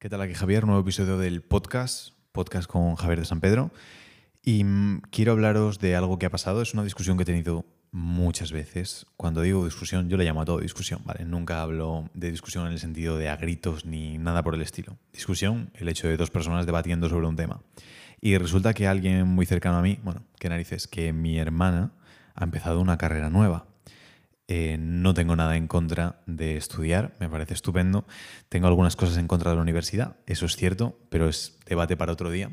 ¿Qué tal aquí Javier? Nuevo episodio del podcast, podcast con Javier de San Pedro. Y mm, quiero hablaros de algo que ha pasado. Es una discusión que he tenido muchas veces. Cuando digo discusión, yo le llamo a todo discusión, ¿vale? Nunca hablo de discusión en el sentido de a gritos ni nada por el estilo. Discusión, el hecho de dos personas debatiendo sobre un tema. Y resulta que alguien muy cercano a mí, bueno, qué narices, que mi hermana ha empezado una carrera nueva. Eh, no tengo nada en contra de estudiar, me parece estupendo. Tengo algunas cosas en contra de la universidad, eso es cierto, pero es debate para otro día.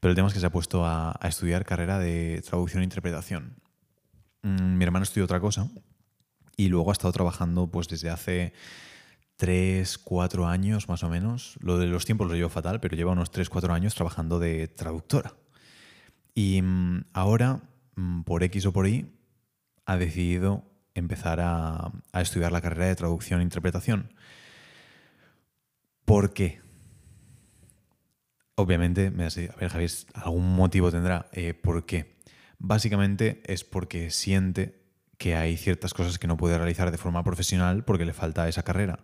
Pero el tema es que se ha puesto a, estudiar carrera de traducción e interpretación. Mm, mi hermano estudió otra cosa y luego ha estado trabajando pues desde hace tres, cuatro años más o menos. Lo de los tiempos lo llevo fatal, pero lleva unos tres, cuatro años trabajando de traductora. Y mm, ahora, mm, por X o por Y, ha decidido empezar a, estudiar la carrera de traducción e interpretación. ¿Por qué? Obviamente, a ver, Javier, algún motivo tendrá. Eh, ¿Por qué? Básicamente es porque siente que hay ciertas cosas que no puede realizar de forma profesional porque le falta esa carrera.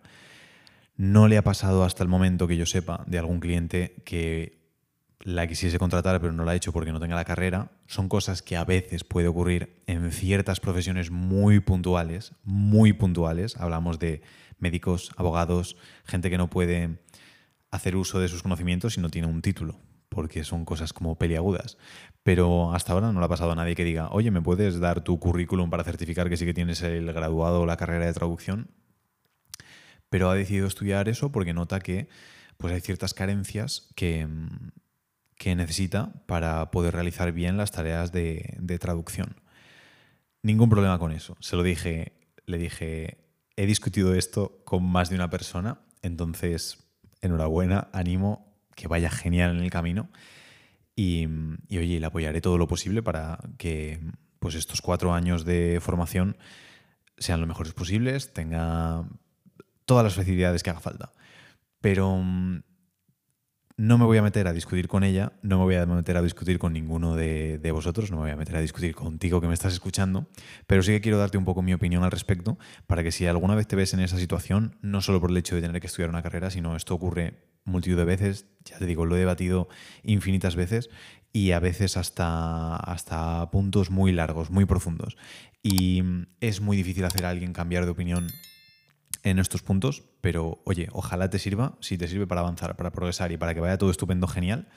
No le ha pasado hasta el momento que yo sepa de algún cliente que la quisiese contratar pero no la ha hecho porque no tenga la carrera, son cosas que a veces puede ocurrir en ciertas profesiones muy puntuales, muy puntuales. Hablamos de médicos, abogados, gente que no puede hacer uso de sus conocimientos si no tiene un título, porque son cosas como peliagudas. Pero hasta ahora no le ha pasado a nadie que diga, oye, ¿me puedes dar tu currículum para certificar que sí que tienes el graduado o la carrera de traducción? Pero ha decidido estudiar eso porque nota que pues hay ciertas carencias que, que necesita para poder realizar bien las tareas de, traducción. Ningún problema con eso. Se lo dije, le dije, he discutido esto con más de una persona, entonces enhorabuena, ánimo, que vaya genial en el camino. Y, oye, le apoyaré todo lo posible para que pues estos cuatro años de formación sean lo mejores posibles, tenga todas las facilidades que haga falta. Pero no me voy a meter a discutir con ella, no me voy a meter a discutir con ninguno de, vosotros, no me voy a meter a discutir contigo que me estás escuchando, pero sí que quiero darte un poco mi opinión al respecto para que si alguna vez te ves en esa situación, no solo por el hecho de tener que estudiar una carrera, sino esto ocurre multitud de veces, ya te digo, lo he debatido infinitas veces y a veces hasta, hasta puntos muy largos, muy profundos. Y es muy difícil hacer a alguien cambiar de opinión en estos puntos, pero oye, ojalá te sirva, si te sirve para avanzar, para progresar y para que vaya todo estupendo, genial.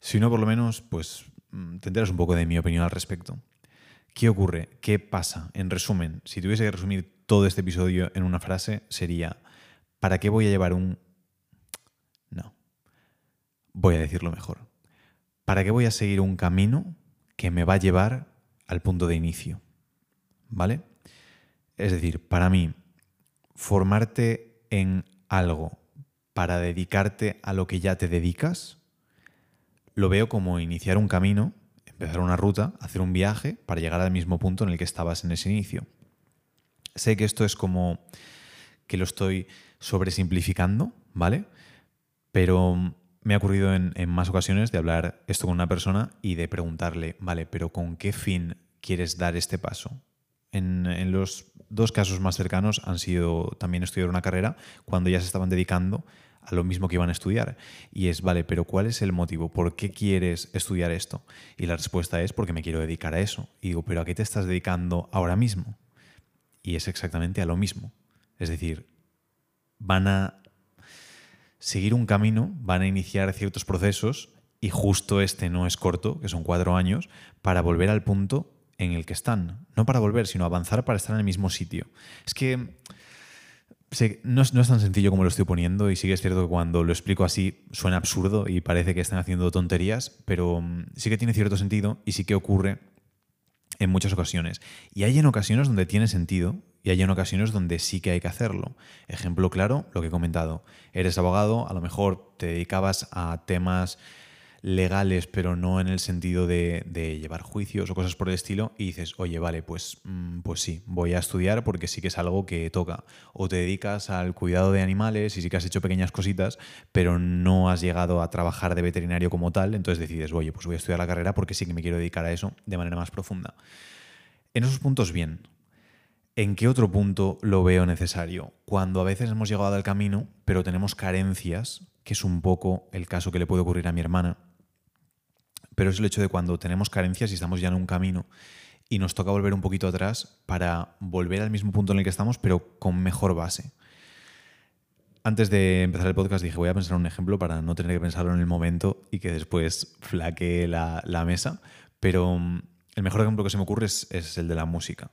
Si no, por lo menos, pues mm, te enteras un poco de mi opinión al respecto. ¿Qué ocurre? ¿Qué pasa? En resumen, si tuviese que resumir todo este episodio en una frase, sería, ¿para qué voy a llevar un... No, voy a decirlo mejor. ¿Para qué voy a seguir un camino que me va a llevar al punto de inicio? ¿Vale? Es decir, para mí, formarte en algo para dedicarte a lo que ya te dedicas, lo veo como iniciar un camino, empezar una ruta, hacer un viaje para llegar al mismo punto en el que estabas en ese inicio. Sé que esto es como que lo estoy sobresimplificando, ¿vale? Pero me ha ocurrido en, más ocasiones de hablar esto con una persona y de preguntarle, vale, pero ¿con qué fin quieres dar este paso? en, los dos casos más cercanos han sido también estudiar una carrera cuando ya se estaban dedicando a lo mismo que iban a estudiar. Y es, vale, pero ¿cuál es el motivo? ¿Por qué quieres estudiar esto? Y la respuesta es porque me quiero dedicar a eso. Y digo, pero ¿a qué te estás dedicando ahora mismo? Y es exactamente a lo mismo. Es decir, van a seguir un camino, van a iniciar ciertos procesos y justo este no es corto, que son cuatro años, para volver al punto en el que están. No para volver, sino avanzar para estar en el mismo sitio. Es que no, es, tan sencillo como lo estoy poniendo y sí que es cierto que cuando lo explico así suena absurdo y parece que están haciendo tonterías, pero mm, sí que tiene cierto sentido y sí que ocurre en muchas ocasiones. Y hay en ocasiones donde tiene sentido y hay en ocasiones donde sí que hay que hacerlo. Ejemplo claro, lo que he comentado. Eres abogado, a lo mejor te dedicabas a temas legales, pero no en el sentido de, llevar juicios o cosas por el estilo, y dices, oye, vale, pues, mm, pues sí, voy a estudiar porque sí que es algo que toca. O te dedicas al cuidado de animales y sí que has hecho pequeñas cositas, pero no has llegado a trabajar de veterinario como tal, entonces decides, oye, pues voy a estudiar la carrera porque sí que me quiero dedicar a eso de manera más profunda. En esos puntos, bien. ¿En qué otro punto lo veo necesario? Cuando a veces hemos llegado al camino, pero tenemos carencias que es un poco el caso que le puede ocurrir a mi hermana, pero es el hecho de cuando tenemos carencias y estamos ya en un camino y nos toca volver un poquito atrás para volver al mismo punto en el que estamos, pero con mejor base. Antes de empezar el podcast dije, voy a pensar un ejemplo para no tener que pensarlo en el momento y que después flaquee la, mesa, pero mm, el mejor ejemplo que se me ocurre es, es el de la música.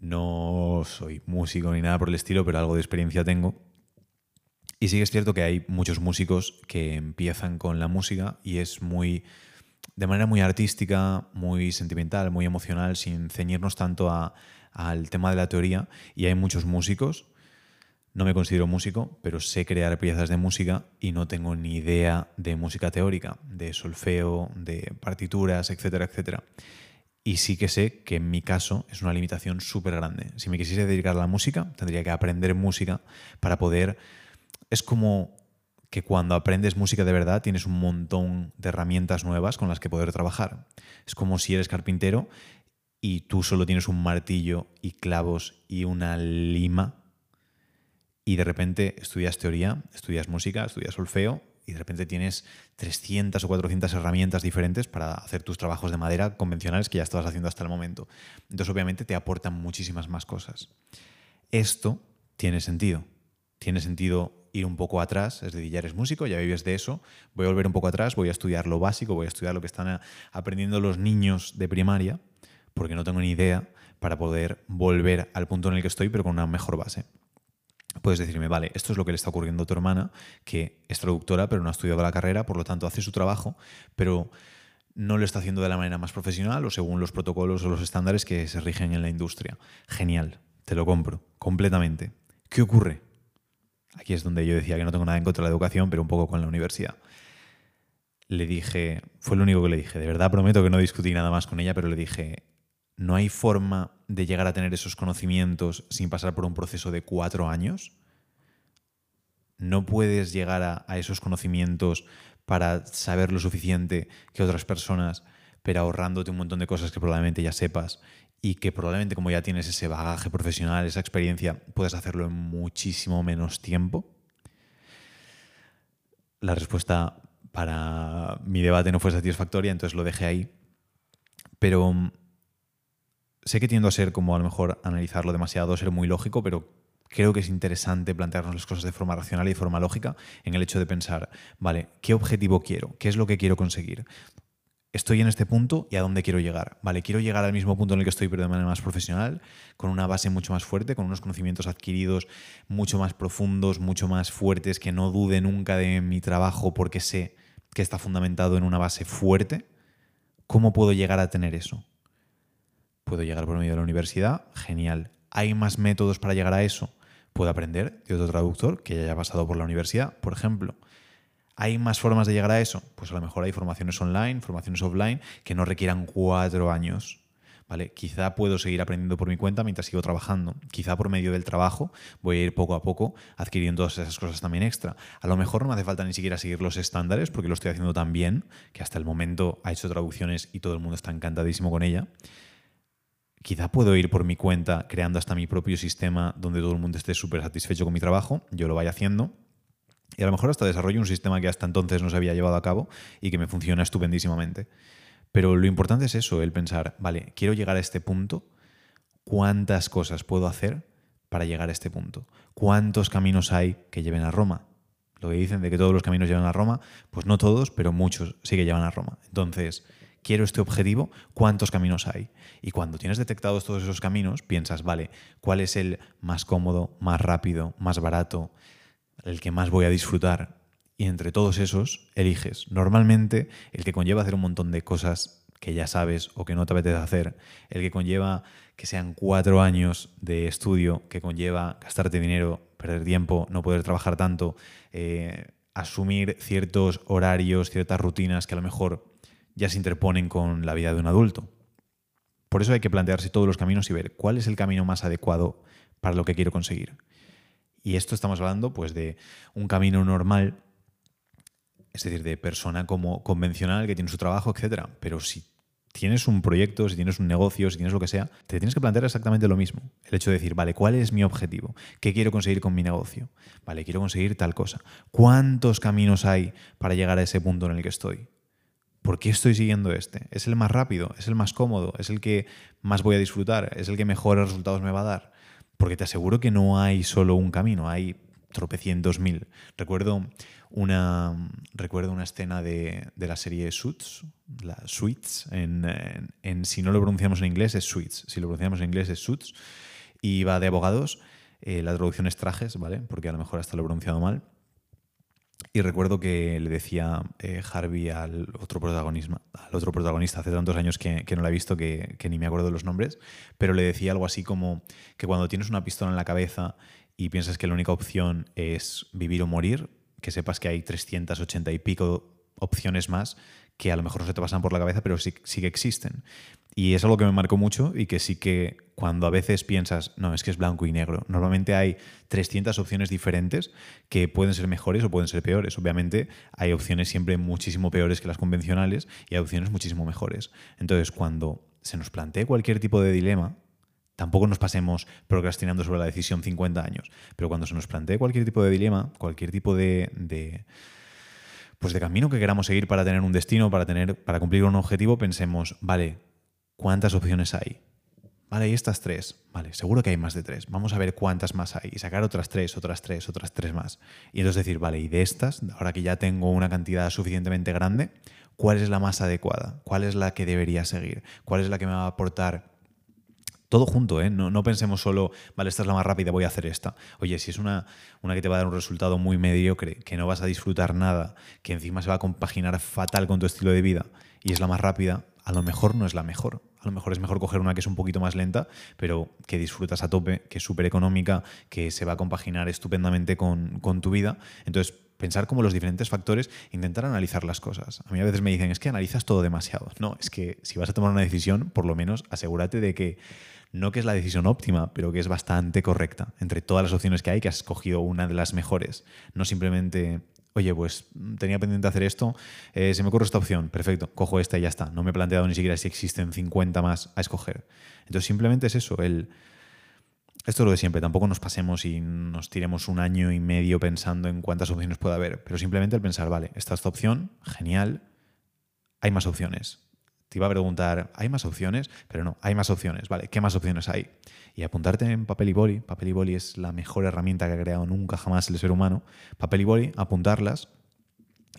No soy músico ni nada por el estilo, pero algo de experiencia tengo. Y sí que es cierto que hay muchos músicos que empiezan con la música y es muy de manera muy artística, muy sentimental, muy emocional, sin ceñirnos tanto al tema de la teoría. Y hay muchos músicos, no me considero músico, pero sé crear piezas de música y no tengo ni idea de música teórica, de solfeo, de partituras, etcétera, etcétera. Y sí que sé que en mi caso es una limitación súper grande. Si me quisiese dedicar a la música, tendría que aprender música para poder... Es como que cuando aprendes música de verdad tienes un montón de herramientas nuevas con las que poder trabajar. Es como si eres carpintero y tú solo tienes un martillo y clavos y una lima y de repente estudias teoría, estudias música, estudias solfeo y de repente tienes 300 o 400 herramientas diferentes para hacer tus trabajos de madera convencionales que ya estabas haciendo hasta el momento. Entonces obviamente te aportan muchísimas más cosas. Esto tiene sentido. Tiene sentido ir un poco atrás, es decir, ya eres músico, ya vives de eso, voy a volver un poco atrás, voy a estudiar lo básico, voy a estudiar lo que están aprendiendo los niños de primaria, porque no tengo ni idea, para poder volver al punto en el que estoy, pero con una mejor base. Puedes decirme, vale, esto es lo que le está ocurriendo a tu hermana, que es traductora, pero no ha estudiado la carrera, por lo tanto hace su trabajo, pero no lo está haciendo de la manera más profesional o según los protocolos o los estándares que se rigen en la industria. Genial, te lo compro, completamente. ¿Qué ocurre? Aquí es donde yo decía que no tengo nada en contra de la educación, pero un poco con la universidad. Le dije, fue lo único que le dije, de verdad prometo que no discutí nada más con ella, pero le dije, no hay forma de llegar a tener esos conocimientos sin pasar por un proceso de cuatro años. No puedes llegar a, a esos conocimientos para saber lo suficiente que otras personas, pero ahorrándote un montón de cosas que probablemente ya sepas y que probablemente como ya tienes ese bagaje profesional, esa experiencia, puedes hacerlo en muchísimo menos tiempo? La respuesta para mi debate no fue satisfactoria, entonces lo dejé ahí. Pero mm, sé que tiendo a ser como a lo mejor analizarlo demasiado, ser muy lógico, pero creo que es interesante plantearnos las cosas de forma racional y de forma lógica en el hecho de pensar, vale, ¿qué objetivo quiero? ¿Qué es lo que quiero conseguir? Estoy en este punto y a dónde quiero llegar. Vale, quiero llegar al mismo punto en el que estoy, pero de manera más profesional, con una base mucho más fuerte, con unos conocimientos adquiridos mucho más profundos, mucho más fuertes, que no dude nunca de mi trabajo porque sé que está fundamentado en una base fuerte. ¿Cómo puedo llegar a tener eso? ¿Puedo llegar por medio de la universidad? Genial. ¿Hay más métodos para llegar a eso? Puedo aprender de otro traductor que ya haya pasado por la universidad, por ejemplo. ¿Hay más formas de llegar a eso? Pues a lo mejor hay formaciones online, formaciones offline que no requieran cuatro años. ¿Vale? Quizá puedo seguir aprendiendo por mi cuenta mientras sigo trabajando. Quizá por medio del trabajo voy a ir poco a poco adquiriendo todas esas cosas también extra. A lo mejor no me hace falta ni siquiera seguir los estándares porque lo estoy haciendo tan bien que hasta el momento ha hecho traducciones y todo el mundo está encantadísimo con ella. Quizá puedo ir por mi cuenta creando hasta mi propio sistema donde todo el mundo esté súper satisfecho con mi trabajo, yo lo vaya haciendo y a lo mejor hasta desarrollo un sistema que hasta entonces no se había llevado a cabo y que me funciona estupendísimamente. Pero lo importante es eso, el pensar, vale, quiero llegar a este punto, ¿cuántas cosas puedo hacer para llegar a este punto? ¿Cuántos caminos hay que lleven a Roma? Lo que dicen de que todos los caminos llevan a Roma, pues no todos, pero muchos sí que llevan a Roma. Entonces, quiero este objetivo, ¿cuántos caminos hay? Y cuando tienes detectados todos esos caminos, piensas, vale, ¿cuál es el más cómodo, más rápido, más barato? El que más voy a disfrutar. Y entre todos esos, eliges. Normalmente, el que conlleva hacer un montón de cosas que ya sabes o que no te apetece hacer, el que conlleva que sean cuatro años de estudio, que conlleva gastarte dinero, perder tiempo, no poder trabajar tanto, eh, asumir ciertos horarios, ciertas rutinas que a lo mejor ya se interponen con la vida de un adulto. Por eso hay que plantearse todos los caminos y ver cuál es el camino más adecuado para lo que quiero conseguir. Y esto estamos hablando pues, de un camino normal, es decir, de persona como convencional que tiene su trabajo, etc. Pero si tienes un proyecto, si tienes un negocio, si tienes lo que sea, te tienes que plantear exactamente lo mismo. El hecho de decir, vale, ¿cuál es mi objetivo? ¿Qué quiero conseguir con mi negocio? Vale, quiero conseguir tal cosa. ¿Cuántos caminos hay para llegar a ese punto en el que estoy? ¿Por qué estoy siguiendo este? ¿Es el más rápido? ¿Es el más cómodo? ¿Es el que más voy a disfrutar? ¿Es el que mejores resultados me va a dar? Porque te aseguro que no hay solo un camino, hay tropecientos mil. Recuerdo una, recuerdo una escena de, la serie Suits, la Suits, en, si no lo pronunciamos en inglés es Suits, si lo pronunciamos en inglés es Suits, y va de abogados, eh, la traducción es trajes, ¿vale? Porque a lo mejor hasta lo he pronunciado mal. Y recuerdo que le decía eh, Harvey al otro, protagonista, al otro protagonista, hace tantos años que, no la he visto que, que, ni me acuerdo de los nombres, pero le decía algo así como que cuando tienes una pistola en la cabeza y piensas que la única opción es vivir o morir, que sepas que hay 380 y pico opciones más que a lo mejor no se te pasan por la cabeza, pero sí que existen. Y es algo que me marcó mucho y que sí que cuando a veces piensas, no, es que es blanco y negro, normalmente hay 300 opciones diferentes que pueden ser mejores o pueden ser peores. Obviamente hay opciones siempre muchísimo peores que las convencionales y hay opciones muchísimo mejores. Entonces, cuando se nos plantee cualquier tipo de dilema, Tampoco nos pasemos procrastinando sobre la decisión 50 años, pero cuando se nos plantee cualquier tipo de dilema, cualquier tipo de, pues de camino que queramos seguir para tener un destino, para, tener, para cumplir un objetivo, pensemos, vale, ¿cuántas opciones hay? Vale, y estas tres. Vale, seguro que hay más de tres. Vamos a ver cuántas más hay. Y sacar otras tres, otras tres, otras tres más. Y entonces decir, vale, y de estas, ahora que ya tengo una cantidad suficientemente grande, ¿cuál es la más adecuada? ¿Cuál es la que debería seguir? ¿Cuál es la que me va a aportar todo junto, ¿eh? No, pensemos solo, vale, esta es la más rápida, voy a hacer esta. Oye, si es una, una que te va a dar un resultado muy mediocre, que no vas a disfrutar nada, que encima se va a compaginar fatal con tu estilo de vida y es la más rápida, a lo mejor no es la mejor. A lo mejor es mejor coger una que es un poquito más lenta, pero que disfrutas a tope, que es súper económica, que se va a compaginar estupendamente con, con tu vida. Entonces, pensar como los diferentes factores, intentar analizar las cosas. A mí a veces me dicen, es que analizas todo demasiado. No, es que si vas a tomar una decisión, por lo menos asegúrate de que no que es la decisión óptima, pero que es bastante correcta. Entre todas las opciones que hay, que has escogido una de las mejores. No simplemente, oye, pues tenía pendiente hacer esto, eh, se me ocurre esta opción, perfecto, cojo esta y ya está. No me he planteado ni siquiera si existen 50 más a escoger. Entonces simplemente es eso. Esto es lo de siempre, tampoco nos pasemos y nos tiremos un año y medio pensando en cuántas opciones puede haber, pero simplemente el pensar, vale, esta es esta opción, genial, hay más opciones te iba a preguntar, ¿hay más opciones? Pero no, hay más opciones, ¿vale? ¿Qué más opciones hay? Y apuntarte en papel y boli. Papel y boli es la mejor herramienta que ha creado nunca jamás el ser humano. Papel y boli, apuntarlas.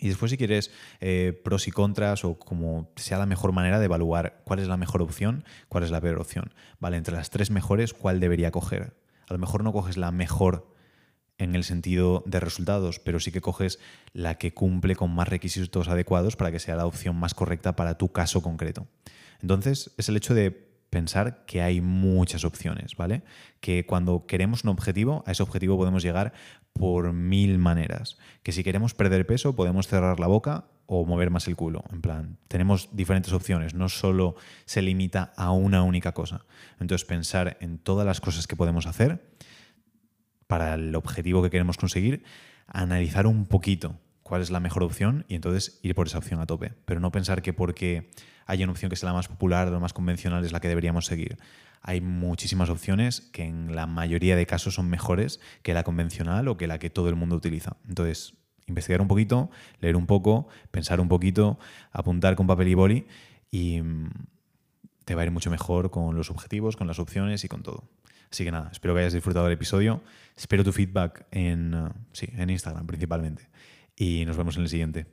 Y después si quieres eh, pros y contras o como sea la mejor manera de evaluar cuál es la mejor opción, cuál es la peor opción. Vale, entre las tres mejores, ¿cuál debería coger? A lo mejor no coges la mejor en el sentido de resultados, pero sí que coges la que cumple con más requisitos adecuados para que sea la opción más correcta para tu caso concreto. Entonces, es el hecho de pensar que hay muchas opciones, ¿vale? Que cuando queremos un objetivo, a ese objetivo podemos llegar por mil maneras. Que si queremos perder peso, podemos cerrar la boca o mover más el culo. En plan, tenemos diferentes opciones, no solo se limita a una única cosa. Entonces, pensar en todas las cosas que podemos hacer para el objetivo que queremos conseguir, analizar un poquito cuál es la mejor opción y entonces ir por esa opción a tope. Pero no pensar que porque haya una opción que sea la más popular, la más convencional, es la que deberíamos seguir. Hay muchísimas opciones que en la mayoría de casos son mejores que la convencional o que la que todo el mundo utiliza. Entonces, investigar un poquito, leer un poco, pensar un poquito, apuntar con papel y boli y mm, te va a ir mucho mejor con los objetivos, con las opciones y con todo. Así que nada, espero que hayas disfrutado del episodio. Espero tu feedback en, uh, sí, en Instagram principalmente. Y nos vemos en el siguiente.